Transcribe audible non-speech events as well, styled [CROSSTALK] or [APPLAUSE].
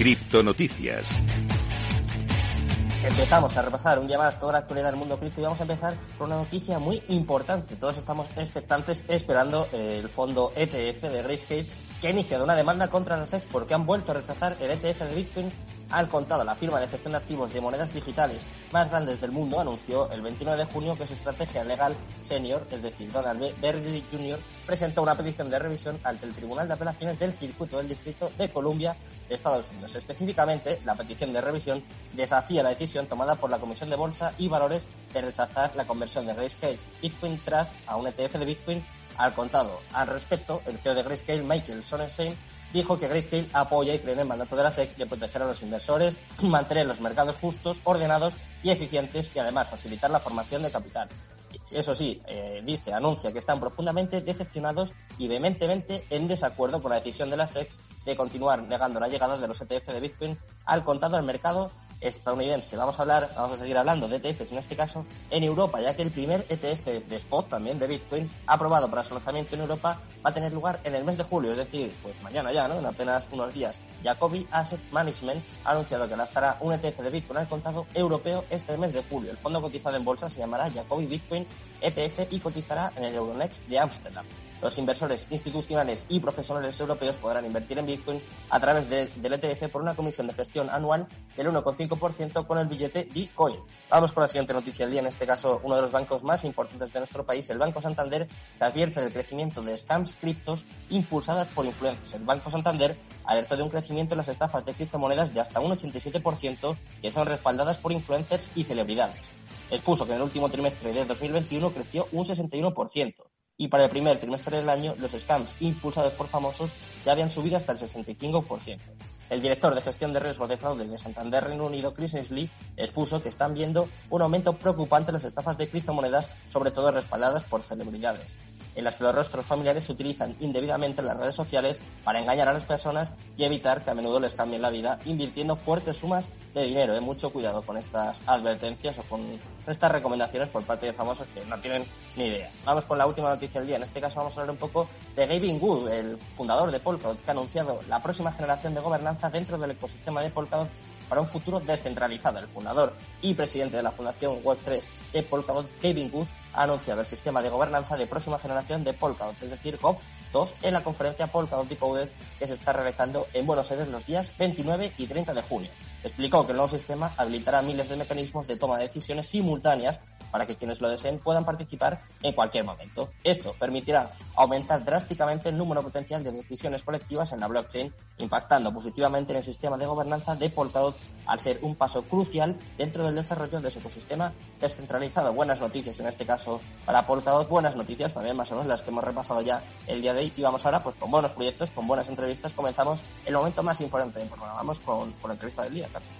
Criptonoticias. Empezamos a repasar un día más toda la actualidad del mundo cripto y vamos a empezar con una noticia muy importante. Todos estamos expectantes esperando el fondo ETF de Grayscale que ha iniciado una demanda contra la porque han vuelto a rechazar el ETF de Bitcoin al contado. La firma de gestión de activos de monedas digitales más grandes del mundo anunció el 29 de junio que su estrategia legal senior, es decir, Donald B. Berry Jr., presentó una petición de revisión ante el Tribunal de Apelaciones del Circuito del Distrito de Columbia, Estados Unidos. Específicamente, la petición de revisión deshacía la decisión tomada por la Comisión de Bolsa y Valores de rechazar la conversión de Grayscale Bitcoin Trust a un ETF de Bitcoin al contado. Al respecto, el CEO de Grayscale, Michael Sonnenschein, dijo que Grayscale apoya y cree en el mandato de la SEC de proteger a los inversores, [CLEARS THROAT] mantener los mercados justos, ordenados y eficientes y además facilitar la formación de capital. Eso sí, eh, dice, anuncia que están profundamente decepcionados y vehementemente en desacuerdo con la decisión de la SEC de continuar negando la llegada de los ETF de Bitcoin al contado al mercado estadounidense. Vamos a hablar, vamos a seguir hablando de ETFs en este caso en Europa, ya que el primer ETF de spot también de Bitcoin aprobado para su lanzamiento en Europa va a tener lugar en el mes de julio, es decir, pues mañana ya, ¿no? En apenas unos días. Jacobi Asset Management ha anunciado que lanzará un ETF de Bitcoin al contado europeo este mes de julio. El fondo cotizado en bolsa se llamará Jacobi Bitcoin ETF y cotizará en el Euronext de Ámsterdam. Los inversores institucionales y profesionales europeos podrán invertir en Bitcoin a través del ETF por una comisión de gestión anual del 1,5% con el billete Bitcoin. Vamos con la siguiente noticia del día, en este caso uno de los bancos más importantes de nuestro país, el Banco Santander, que advierte del crecimiento de scams criptos impulsadas por influencers. El Banco Santander alertó de un crecimiento en las estafas de criptomonedas de hasta un 87% que son respaldadas por influencers y celebridades. Expuso que en el último trimestre de 2021 creció un 61% y para el primer trimestre del año los scams impulsados por famosos ya habían subido hasta el 65%. El director de gestión de riesgos de fraude de Santander Reino Unido, Chris Ainsley, expuso que están viendo un aumento preocupante en las estafas de criptomonedas, sobre todo respaldadas por celebridades en las que los rostros familiares se utilizan indebidamente en las redes sociales para engañar a las personas y evitar que a menudo les cambien la vida invirtiendo fuertes sumas de dinero. ¿eh? Mucho cuidado con estas advertencias o con estas recomendaciones por parte de famosos que no tienen ni idea. Vamos con la última noticia del día. En este caso vamos a hablar un poco de Gavin Wood, el fundador de Polkadot, que ha anunciado la próxima generación de gobernanza dentro del ecosistema de Polkadot para un futuro descentralizado. El fundador y presidente de la Fundación Web3 de Polkadot, Gavin Wood, ha anunciado el sistema de gobernanza de próxima generación de Polkadot, es decir, GOP2, en la conferencia Polkadot Decoded que se está realizando en Buenos Aires los días 29 y 30 de junio. Explicó que el nuevo sistema habilitará miles de mecanismos de toma de decisiones simultáneas para que quienes lo deseen puedan participar en cualquier momento. Esto permitirá aumentar drásticamente el número potencial de decisiones colectivas en la blockchain, impactando positivamente en el sistema de gobernanza de Polkadot al ser un paso crucial dentro del desarrollo de su ecosistema descentralizado. Buenas noticias en este caso para Polkadot, buenas noticias también más o menos las que hemos repasado ya el día de hoy y vamos ahora pues con buenos proyectos, con buenas entrevistas. Comenzamos el momento más importante del programa. Vamos con, con la entrevista del día, Gracias.